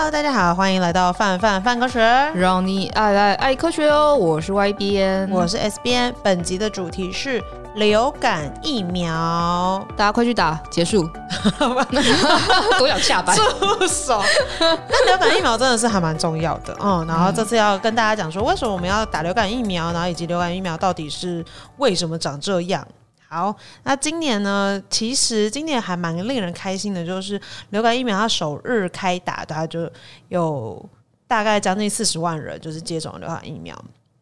Hello，大家好，欢迎来到范范范科学，让你爱爱爱科学哦！我是 Y 编，我是 S 编。本集的主题是流感疫苗，大家快去打，结束。都想下班，住手！那流感疫苗真的是还蛮重要的，嗯。然后这次要跟大家讲说，为什么我们要打流感疫苗，然后以及流感疫苗到底是为什么长这样。好，那今年呢？其实今年还蛮令人开心的，就是流感疫苗它首日开打，大概就有大概将近四十万人就是接种流感疫苗。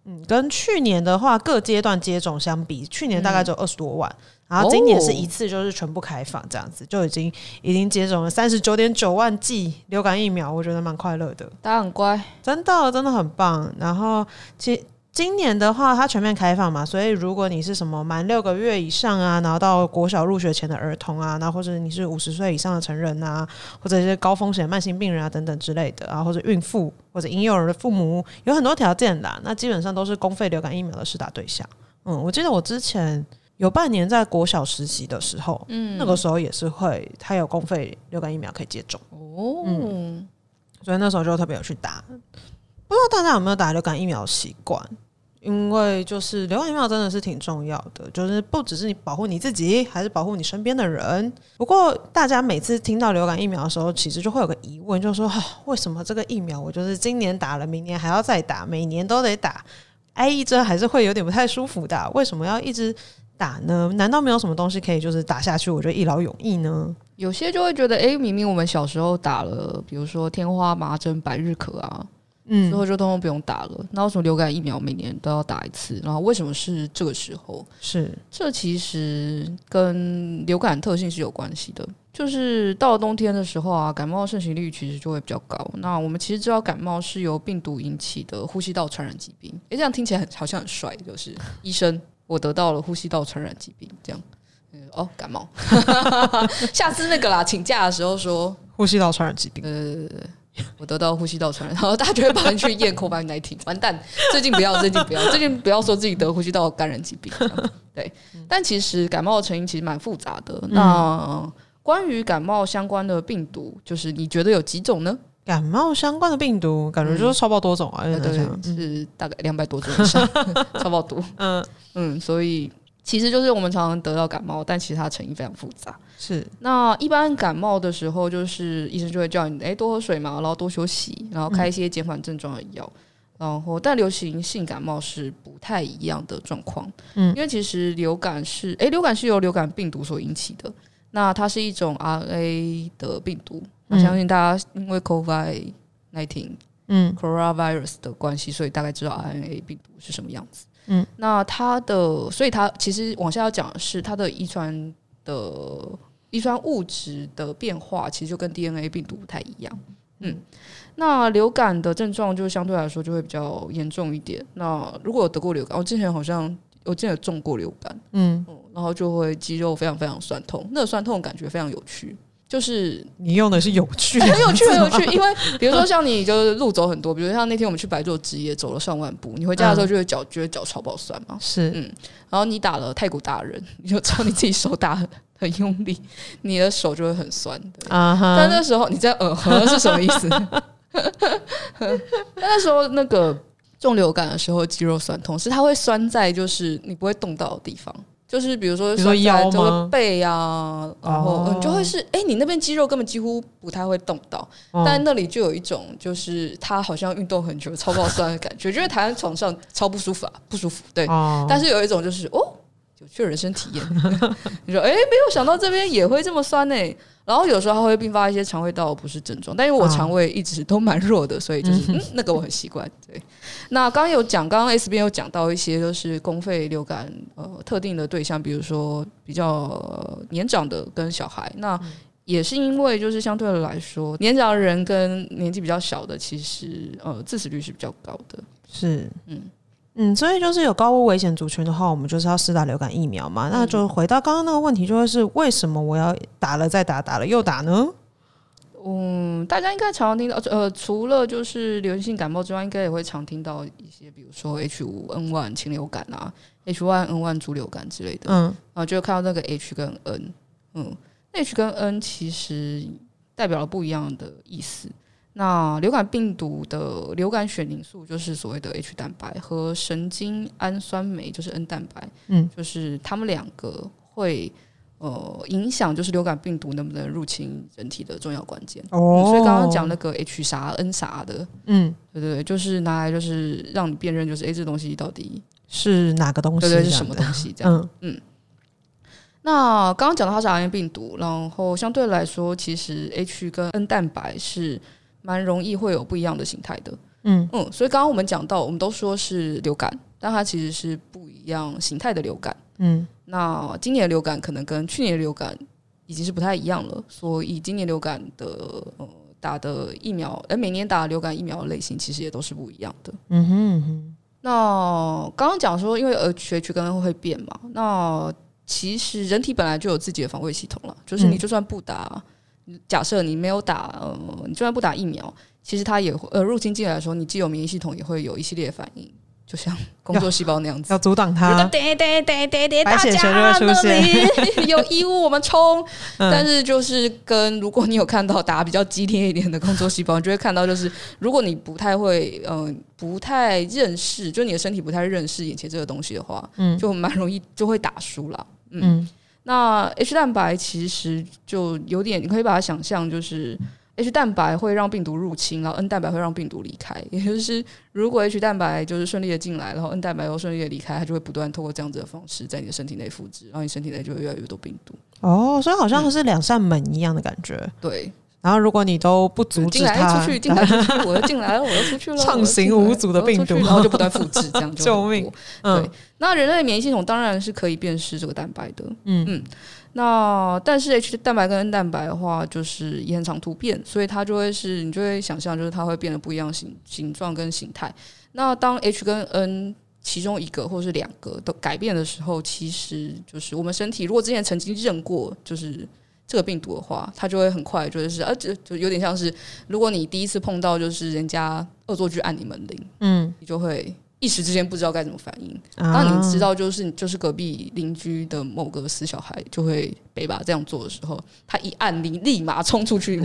嗯，跟去年的话各阶段接种相比，去年大概只有二十多万，嗯，然后今年是一次就是全部开放这样子，就已经已经接种了三十九点九万剂流感疫苗，我觉得蛮快乐的。大家很乖，真的真的很棒。然后其实。今年的话，它全面开放嘛，所以如果你是什么满六个月以上啊，然后到国小入学前的儿童啊，那或者你是五十岁以上的成人啊，或者一些高风险慢性病人啊等等之类的啊，或者孕妇或者婴幼儿的父母，有很多条件的，那基本上都是公费流感疫苗的施打对象。嗯，我记得我之前有半年在国小实习的时候，嗯，那个时候也是会，它有公费流感疫苗可以接种哦，嗯，所以那时候就特别有去打。不知道大家有没有打流感疫苗的习惯？因为就是流感疫苗真的是挺重要的，就是不只是你保护你自己，还是保护你身边的人。不过大家每次听到流感疫苗的时候，其实就会有个疑问，就是说，为什么这个疫苗我就是今年打了，明年还要再打，每年都得打，挨一针还是会有点不太舒服的。为什么要一直打呢？难道没有什么东西可以就是打下去，我就一劳永逸呢？有些就会觉得，诶，明明我们小时候打了，比如说天花、麻疹、百日咳啊。嗯，之后就通通不用打了。那为什么流感疫苗每年都要打一次？然后为什么是这个时候？是这其实跟流感特性是有关系的。就是到了冬天的时候啊，感冒盛行率其实就会比较高。那我们其实知道感冒是由病毒引起的呼吸道传染疾病。诶，这样听起来很好像很帅，就是医生，我得到了呼吸道传染疾病，这样。哦，感冒。下次那个啦，请假的时候说呼吸道传染疾病。对对对对。我得到呼吸道传染，然后大家就会帮你去验 COVID-19，完蛋！最近不要，最近不要，最近不要说自己得呼吸道感染疾病。对，但其实感冒的成因其实蛮复杂的。那关于感冒相关的病毒，就是你觉得有几种呢？感冒相关的病毒，感觉就是超爆多种啊，对，对，是大概两百多种以上，超爆多。嗯嗯，所以。其实就是我们常常得到感冒，但其实它的成因非常复杂。是，那一般感冒的时候，就是医生就会叫你，哎，多喝水嘛，然后多休息，然后开一些减缓症状的药。嗯、然后，但流行性感冒是不太一样的状况。嗯，因为其实流感是，哎，流感是由流感病毒所引起的。那它是一种 RNA 的病毒。我、嗯、相信大家因为 COVID-19，嗯，Coronavirus 的关系，所以大概知道 RNA 病毒是什么样子。嗯，那它的，所以它其实往下要讲的是它的遗传的遗传物质的变化，其实就跟 DNA 病毒不太一样。嗯，那流感的症状就相对来说就会比较严重一点。那如果有得过流感，我之前好像我之前有中过流感，嗯，嗯，然后就会肌肉非常非常酸痛，那个酸痛感觉非常有趣。就是你用的是有趣，很有趣，很有趣。因为比如说像你就是路走很多，比如像那天我们去白昼之夜走了上万步，你回家的时候就会脚觉得脚超爆酸嘛。是，嗯。然后你打了太古达人，你就知道你自己手打很很用力，你的手就会很酸的。啊哈。但那时候你在呃呵是什么意思？但那时候那个重流感的时候肌肉酸痛，是它会酸在就是你不会动到的地方。就是比如说，说腰这个背啊，然后你，就会是哎、欸，你那边肌肉根本几乎不太会动到，哦、但那里就有一种，就是它好像运动很久，超爆酸的感觉，觉得躺在床上超不舒服啊，不舒服。对，哦、但是有一种就是哦，有趣的人生体验。你说哎、欸，没有想到这边也会这么酸呢、欸。然后有时候还会并发一些肠胃道不适症状，但因为我肠胃一直都蛮弱的，所以就是 嗯，那个我很习惯。对，那刚刚有讲，刚刚 S 边有讲到一些就是公费流感呃特定的对象，比如说比较年长的跟小孩，那也是因为就是相对的来说，年长的人跟年纪比较小的，其实呃致死率是比较高的。是，嗯。嗯，所以就是有高危险族群的话，我们就是要施打流感疫苗嘛。嗯、那就回到刚刚那个问题，就会是为什么我要打了再打，打了又打呢？嗯，大家应该常常听到，呃，除了就是流行性感冒之外，应该也会常听到一些，比如说 H 五 N 1禽流感啊，H 1 N 1猪流感之类的。嗯，然后就看到那个 H 跟 N，嗯，H 跟 N 其实代表了不一样的意思。那流感病毒的流感血凝素就是所谓的 H 蛋白和神经氨酸酶就是 N 蛋白，嗯，就是他们两个会呃影响就是流感病毒能不能入侵人体的重要关键。哦，所以刚刚讲那个 H 啥 N 啥的，嗯，对对对，就是拿来就是让你辨认，就是 A，这东西到底是哪个东西？对对，是什么东西？这样，嗯。嗯那刚刚讲到它是 RNA 病毒，然后相对来说，其实 H 跟 N 蛋白是蛮容易会有不一样的形态的。嗯嗯，所以刚刚我们讲到，我们都说是流感，但它其实是不一样形态的流感。嗯，那今年的流感可能跟去年的流感已经是不太一样了，所以今年流感的呃打的疫苗，呃每年打流感疫苗的类型其实也都是不一样的。嗯哼，哼，那刚刚讲说，因为 H H 跟 N 会变嘛，那其实人体本来就有自己的防卫系统了，就是你就算不打，嗯、假设你没有打，呃，你就算不打疫苗，其实它也会呃入侵进来的时候，你既有免疫系统也会有一系列反应。就像工作细胞那样子，要阻挡它。对对对对对，大家那里 有异物，我们冲。但是就是跟如果你有看到打比较激烈一点的工作细胞，你就会看到就是如果你不太会，嗯、呃，不太认识，就你的身体不太认识眼前这个东西的话，嗯，就蛮容易就会打输了。嗯，嗯那 H 蛋白其实就有点，你可以把它想象就是。H 蛋白会让病毒入侵，然后 N 蛋白会让病毒离开。也就是，如果 H 蛋白就是顺利的进来，然后 N 蛋白又顺利的离开，它就会不断透过这样子的方式在你的身体内复制，然后你身体内就会越来越多病毒。哦，所以好像是两扇门一样的感觉。嗯、对。然后如果你都不阻止它，出去进来出去，我又进来了，我又出去了，畅行无阻的病毒，然后就不 断复制，这样就救命。嗯、对。那人类免疫系统当然是可以辨识这个蛋白的。嗯嗯。那但是 H 蛋白跟 N 蛋白的话，就是也很常突变，所以它就会是你就会想象，就是它会变得不一样形形状跟形态。那当 H 跟 N 其中一个或是两个都改变的时候，其实就是我们身体如果之前曾经认过就是这个病毒的话，它就会很快就是啊，就就有点像是如果你第一次碰到就是人家恶作剧按你门铃，嗯，你就会。一时之间不知道该怎么反应。当你知道就是你就是隔壁邻居的某个死小孩就会被把这样做的时候，他一按你立马冲出去，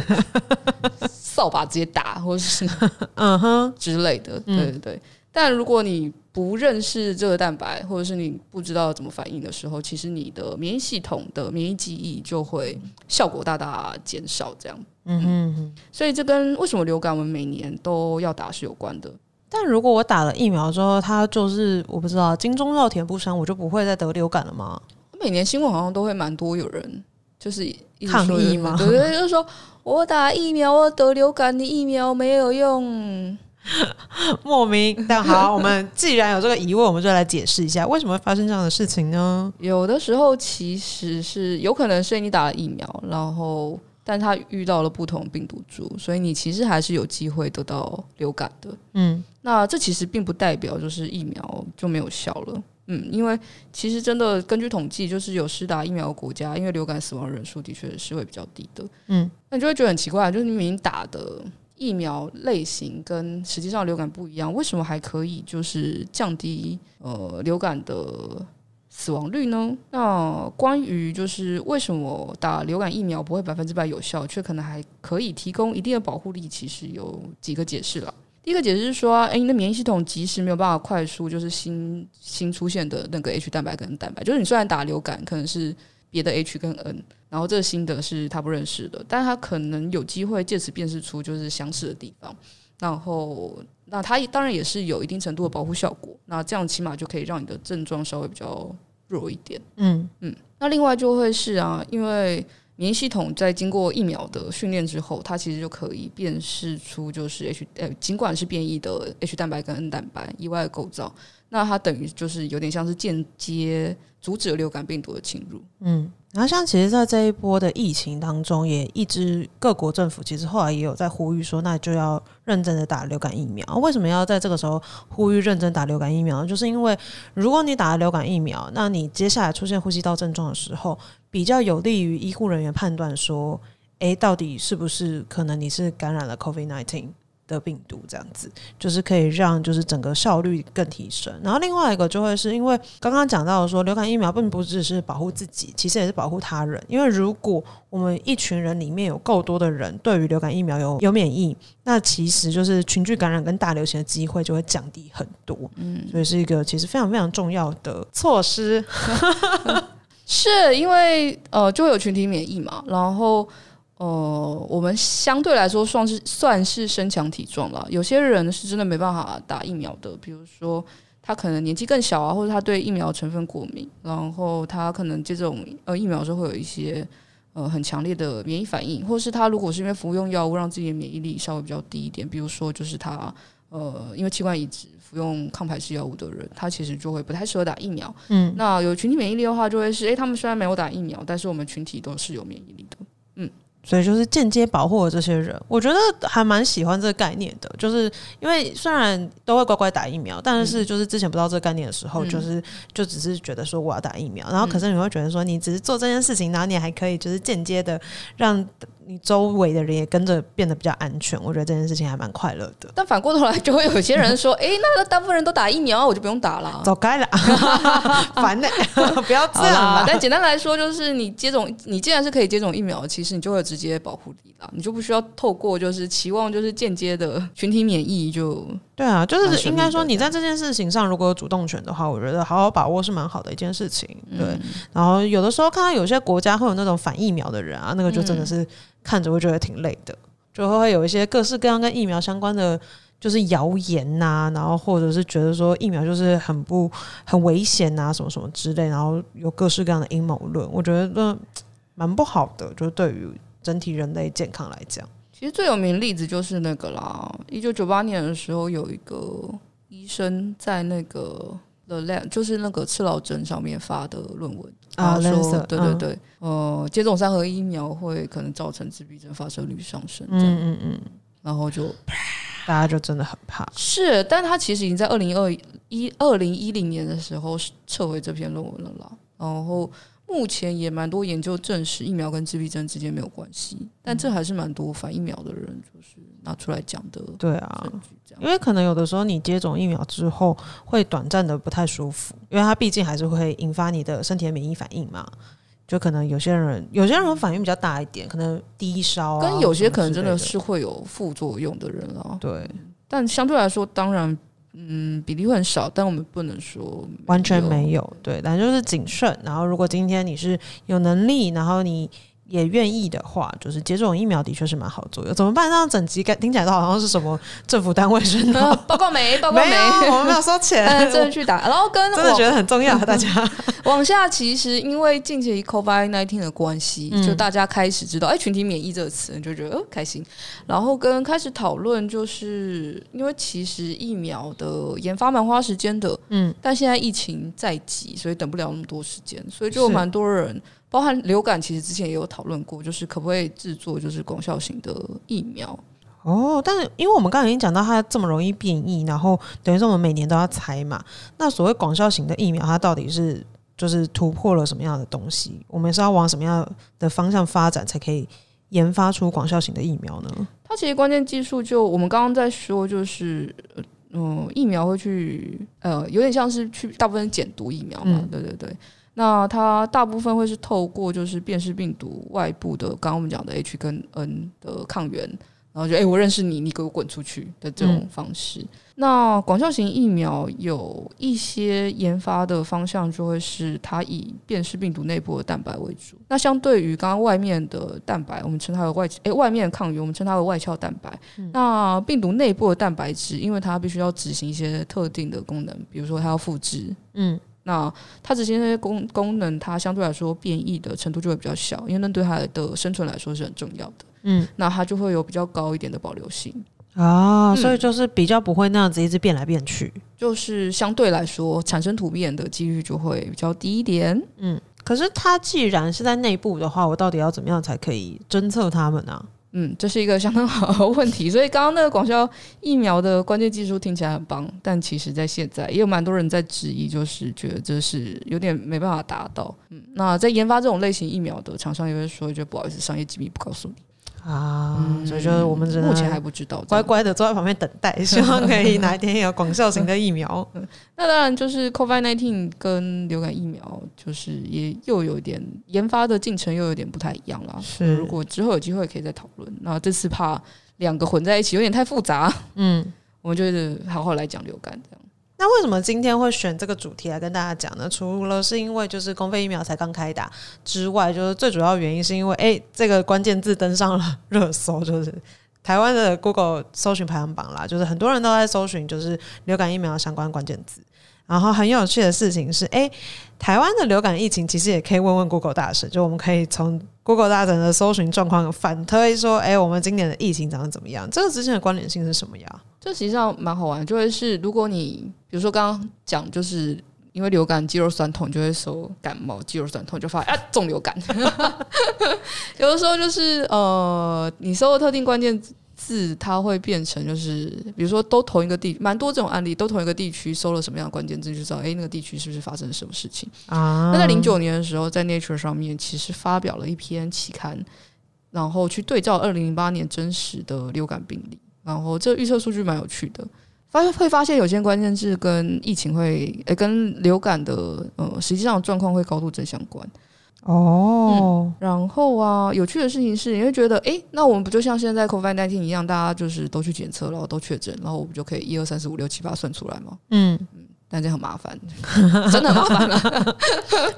扫把直接打，或者是嗯哼之类的。对对对。但如果你不认识这个蛋白，或者是你不知道怎么反应的时候，其实你的免疫系统的免疫记忆就会效果大大减少。这样，嗯哼。所以这跟为什么流感我们每年都要打是有关的。但如果我打了疫苗之后，它就是我不知道金钟罩铁布衫，我就不会再得流感了吗？每年新闻好像都会蛮多有人就是抗议嘛？对对，就是说我打疫苗我得流感，你疫苗没有用，莫名。但好，我们既然有这个疑问，我们就来解释一下为什么会发生这样的事情呢？有的时候其实是有可能是你打了疫苗，然后。但他遇到了不同病毒株，所以你其实还是有机会得到流感的。嗯，那这其实并不代表就是疫苗就没有效了。嗯，因为其实真的根据统计，就是有施打疫苗的国家，因为流感死亡人数的确是会比较低的。嗯，那你就会觉得很奇怪，就是你明明打的疫苗类型跟实际上流感不一样，为什么还可以就是降低呃流感的？死亡率呢？那关于就是为什么打流感疫苗不会百分之百有效，却可能还可以提供一定的保护力？其实有几个解释了。第一个解释是说，哎，你的免疫系统即使没有办法快速就是新新出现的那个 H 蛋白跟蛋白，就是你虽然打流感可能是别的 H 跟 N，然后这个新的是他不认识的，但他可能有机会借此辨识出就是相似的地方，然后那它当然也是有一定程度的保护效果。那这样起码就可以让你的症状稍微比较弱一点，嗯嗯，那另外就会是啊，因为免疫系统在经过疫苗的训练之后，它其实就可以辨识出就是 H 呃，尽管是变异的 H 蛋白跟 N 蛋白以外的构造，那它等于就是有点像是间接阻止流感病毒的侵入，嗯。然后，像其实，在这一波的疫情当中，也一直各国政府其实后来也有在呼吁说，那就要认真的打流感疫苗。为什么要在这个时候呼吁认真打流感疫苗？就是因为如果你打了流感疫苗，那你接下来出现呼吸道症状的时候，比较有利于医护人员判断说，诶，到底是不是可能你是感染了 COVID-19 的病毒，这样子就是可以让就是整个效率更提升。然后另外一个就会是因为刚刚讲到说，流感疫苗并不只是保护自己，其实也是保护他人。因为如果我们一群人里面有够多的人对于流感疫苗有有免疫，那其实就是群聚感染跟大流行的机会就会降低很多。嗯，所以是一个其实非常非常重要的措施。是因为呃，就有群体免疫嘛，然后呃，我们相对来说算是算是身强体壮了。有些人是真的没办法打疫苗的，比如说他可能年纪更小啊，或者他对疫苗成分过敏，然后他可能接种呃疫苗的时候会有一些呃很强烈的免疫反应，或是他如果是因为服用药物让自己的免疫力稍微比较低一点，比如说就是他呃因为器官移植。服用抗排斥药物的人，他其实就会不太适合打疫苗。嗯，那有群体免疫力的话，就会是，诶、欸，他们虽然没有打疫苗，但是我们群体都是有免疫力的。嗯。所以就是间接保护了这些人，我觉得还蛮喜欢这个概念的。就是因为虽然都会乖乖打疫苗，但是就是之前不知道这个概念的时候，嗯、就是就只是觉得说我要打疫苗，然后可是你会觉得说你只是做这件事情，然后你还可以就是间接的让你周围的人也跟着变得比较安全。我觉得这件事情还蛮快乐的。但反过头来就会有些人说：“哎、欸，那大部分人都打疫苗，我就不用打了，走开了，烦呢、欸，不要这样啦。”但简单来说，就是你接种，你既然是可以接种疫苗，其实你就会直接保护你了，你就不需要透过就是期望就是间接的群体免疫就对啊，就是应该说你在这件事情上如果有主动权的话，我觉得好好把握是蛮好的一件事情。对，嗯、然后有的时候看到有些国家会有那种反疫苗的人啊，那个就真的是看着会觉得挺累的，就会有一些各式各样跟疫苗相关的就是谣言呐，然后或者是觉得说疫苗就是很不很危险啊什么什么之类，然后有各式各样的阴谋论，我觉得蛮不好的，就是对于。整体人类健康来讲，其实最有名的例子就是那个啦。一九九八年的时候，有一个医生在那个 The Lab，就是那个赤老针上面发的论文啊，说对对对，呃，接种三合一疫苗会可能造成自闭症发生率上升。嗯嗯嗯，然后就大家就真的很怕。是，但他其实已经在二零二一二零一零年的时候撤回这篇论文了啦。然后。目前也蛮多研究证实疫苗跟自闭症之间没有关系，但这还是蛮多反疫苗的人就是拿出来讲的。对啊，因为可能有的时候你接种疫苗之后会短暂的不太舒服，因为它毕竟还是会引发你的身体的免疫反应嘛。就可能有些人有些人反应比较大一点，可能低烧啊，跟有些可能真的是会有副作用的人啊。对，但相对来说，当然。嗯，比例会很少，但我们不能说完全没有，对，但就是谨慎。然后，如果今天你是有能力，然后你。也愿意的话，就是接种疫苗的确是蛮好做的。怎么办？让整集听起来都好像是什么政府单位宣传，报告没？报告没？我们没有收钱，真的去打。然后跟 真的觉得很重要，大家往下，其实因为近期 COVID-19 的关系，就大家开始知道，哎，群体免疫这个词，你就觉得哦开心。然后跟开始讨论，就是因为其实疫苗的研发蛮花时间的，嗯，但现在疫情在即，所以等不了那么多时间，所以就蛮多人。包含流感，其实之前也有讨论过，就是可不可以制作就是广效型的疫苗哦。但是因为我们刚才已经讲到它这么容易变异，然后等于说我们每年都要猜嘛。那所谓广效型的疫苗，它到底是就是突破了什么样的东西？我们是要往什么样的方向发展，才可以研发出广效型的疫苗呢？它其实关键技术就我们刚刚在说，就是嗯，疫苗会去呃，有点像是去大部分减毒疫苗嘛，嗯、对对对。那它大部分会是透过就是辨识病毒外部的，刚刚我们讲的 H 跟 N 的抗原，然后就哎、欸，我认识你，你给我滚出去的这种方式。嗯、那广效型疫苗有一些研发的方向，就会是它以辨识病毒内部的蛋白为主。那相对于刚刚外面的蛋白，我们称它为外哎、欸，外面的抗原我们称它为外壳蛋白。嗯、那病毒内部的蛋白质，因为它必须要执行一些特定的功能，比如说它要复制，嗯。那它执行那些功功能，它相对来说变异的程度就会比较小，因为那对它的生存来说是很重要的。嗯，那它就会有比较高一点的保留性啊，所以就是比较不会那样子一直变来变去，嗯，就是相对来说产生突变的几率就会比较低一点。嗯，可是它既然是在内部的话，我到底要怎么样才可以侦测它们呢？嗯，这是一个相当好的问题。所以刚刚那个广效疫苗的关键技术听起来很棒，但其实在现在也有蛮多人在质疑，就是觉得这是有点没办法达到。嗯，那在研发这种类型疫苗的厂商也会说，就不好意思，商业机密不告诉你。啊，嗯、所以就是我们目前还不知道，乖乖的坐在旁边等待，希望可以哪一天有广效型的疫苗。那当然就是 COVID-19 跟流感疫苗，就是也又有点研发的进程又有点不太一样了。是，如果之后有机会可以再讨论。那这次怕两个混在一起有点太复杂，嗯，我们就是好好来讲流感这样。那为什么今天会选这个主题来跟大家讲呢？除了是因为就是公费疫苗才刚开打之外，就是最主要原因是因为，哎、这个关键字登上了 热搜，就是台湾的 Google 搜寻排行榜啦，就是很多人都在搜寻就是流感疫苗相关关键字。然后很有趣的事情是，哎、台湾的流感疫情其实也可以问问 Google 大神，就我们可以从 Google 大神的搜寻状况反推说，哎、我们今年的疫情长得怎么样？这个之间的关联性是什么呀？这实际上蛮好玩，就会是如果你比如说刚刚讲，就是因为流感肌肉酸痛，就会搜感冒肌肉酸痛，就发现啊中流感。有的时候就是呃，你搜特定关键字，它会变成就是比如说都同一个地，蛮多这种案例，都同一个地区搜了什么样的关键字，就知道哎那个地区是不是发生了什么事情啊？那在零九年的时候，在 Nature 上面其实发表了一篇期刊，然后去对照二零零八年真实的流感病例。然后这预测数据蛮有趣的，发现会发现有些关键字跟疫情会，诶，跟流感的呃实际上状况会高度正相关。哦、嗯，然后啊，有趣的事情是，你会觉得，哎，那我们不就像现在 COVID nineteen 一样，大家就是都去检测，然后都确诊，然后我们就可以一二三四五六七八算出来吗？嗯嗯，但这很麻烦，真的很麻烦了。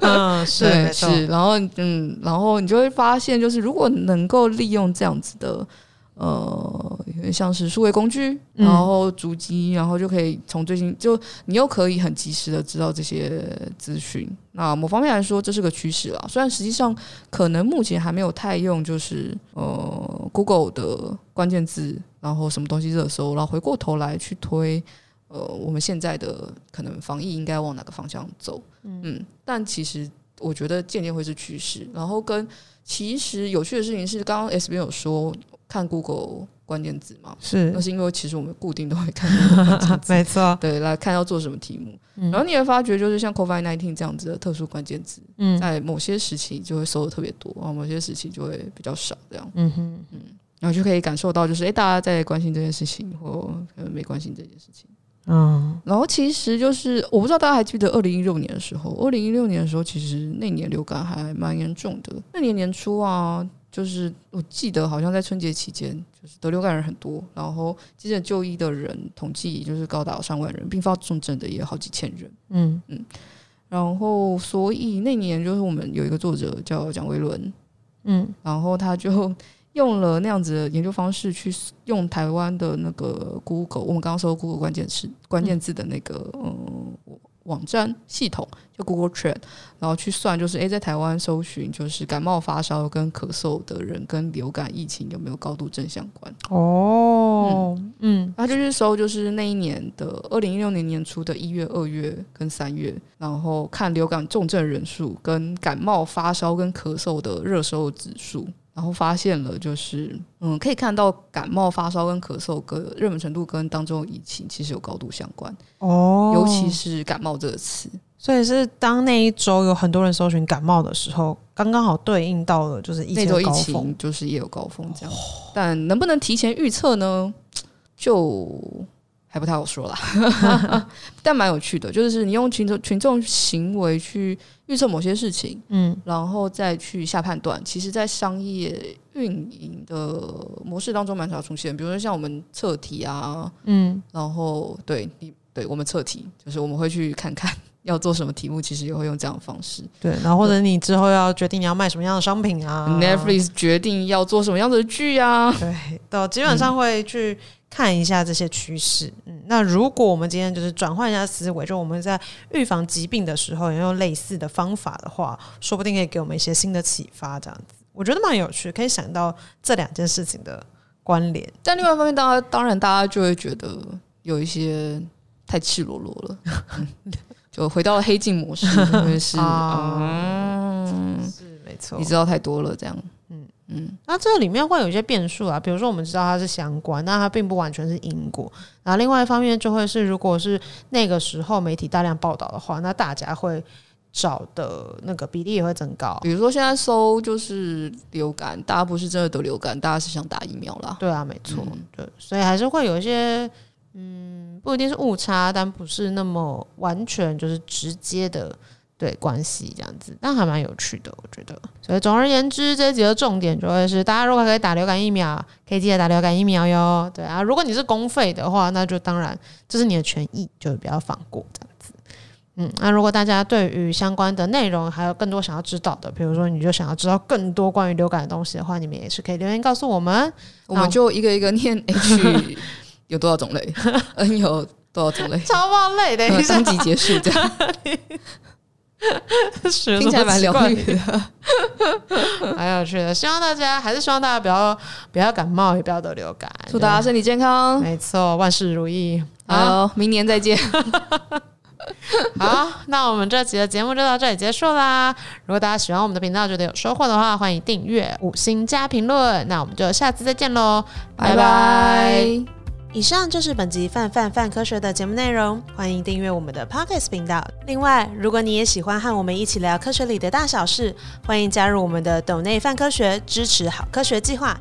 嗯，是是，然后嗯，然后你就会发现，就是如果能够利用这样子的。呃，像是数位工具，然后主机，然后就可以从最近就你又可以很及时的知道这些资讯。那某方面来说，这是个趋势啦。虽然实际上可能目前还没有太用，就是呃 Google 的关键字，然后什么东西热搜，然后回过头来去推呃我们现在的可能防疫应该往哪个方向走。嗯，但其实我觉得渐渐会是趋势。然后跟其实有趣的事情是，刚刚 S B 有说。看 Google 关键字嘛，是，那是因为其实我们固定都会看 没错，对，来看要做什么题目。嗯、然后你会发觉，就是像 COVID nineteen 这样子的特殊关键字，嗯，在某些时期就会搜的特别多，然后某些时期就会比较少，这样，嗯哼，嗯，然后就可以感受到，就是哎、欸，大家在关心这件事情，或可能没关心这件事情，嗯。然后其实就是，我不知道大家还记得二零一六年的时候，二零一六年的时候，其实那年流感还蛮严重的，那年年初啊。就是我记得好像在春节期间，就是得流感人很多，然后急诊就医的人统计就是高达上万人，并发重症的也有好几千人。嗯嗯，然后所以那年就是我们有一个作者叫蒋维伦，嗯，然后他就 用了那样子的研究方式去用台湾的那个 Google，我们刚刚说 Google 关键词关键字的那个嗯。网站系统就 Google Trend，然后去算，就是诶，在台湾搜寻就是感冒发烧跟咳嗽的人跟流感疫情有没有高度正相关？哦，嗯，他就是搜就是那一年的二零一六年年初的一月、二月跟三月，然后看流感重症人数跟感冒发烧跟咳嗽的热搜指数。然后发现了，就是嗯，可以看到感冒发烧跟咳嗽跟热门程度跟当中的疫情其实有高度相关哦，尤其是感冒这个词，所以是当那一周有很多人搜寻感冒的时候，刚刚好对应到了就是那周疫情就是也有高峰这样，哦、但能不能提前预测呢？就还不太好说啦，但蛮有趣的，就是你用群众群众行为去预测某些事情，嗯，然后再去下判断。其实，在商业运营的模式当中，蛮常出现。比如说，像我们测题啊，嗯，然后对你对我们测题，就是我们会去看看 要做什么题目，其实也会用这样的方式。对，然后或者你之后要决定你要卖什么样的商品啊，Netflix 决定要做什么样的剧啊，对，都基本上会去。看一下这些趋势，嗯，那如果我们今天就是转换一下思维，就我们在预防疾病的时候，也用类似的方法的话，说不定可以给我们一些新的启发。这样子，我觉得蛮有趣，可以想到这两件事情的关联。但另外一方面，大家，当然大家就会觉得有一些太赤裸裸了，嗯、就回到了黑镜模式，是没错，你知道太多了，这样。嗯，那这里面会有一些变数啊，比如说我们知道它是相关，那它并不完全是因果。然后另外一方面就会是，如果是那个时候媒体大量报道的话，那大家会找的那个比例也会增高。比如说现在搜就是流感，大家不是真的得流感，大家是想打疫苗啦。对啊，没错，嗯、对，所以还是会有一些，嗯，不一定是误差，但不是那么完全就是直接的。对关系这样子，但还蛮有趣的，我觉得。所以总而言之，这几个重点就会是，大家如果可以打流感疫苗，可以记得打流感疫苗哟。对啊，如果你是公费的话，那就当然这是你的权益，就会比较放过这样子。嗯，那如果大家对于相关的内容还有更多想要知道的，比如说你就想要知道更多关于流感的东西的话，你们也是可以留言告诉我们，我们就一个一个念 H 有多少种类，N 有多少种类，超爆累的，三集结束这样。听起来蛮疗愈的，蛮有趣的。希望大家还是希望大家不要不要感冒，也不要得流感。祝大家身体健康，没错，万事如意。好，明年再见。好，那我们这期的节目就到这里结束啦。如果大家喜欢我们的频道，觉得有收获的话，欢迎订阅、五星加评论。那我们就下次再见喽，拜拜。以上就是本集泛泛泛科学的节目内容，欢迎订阅我们的 Podcast 频道。另外，如果你也喜欢和我们一起聊科学里的大小事，欢迎加入我们的斗内泛科学支持好科学计划。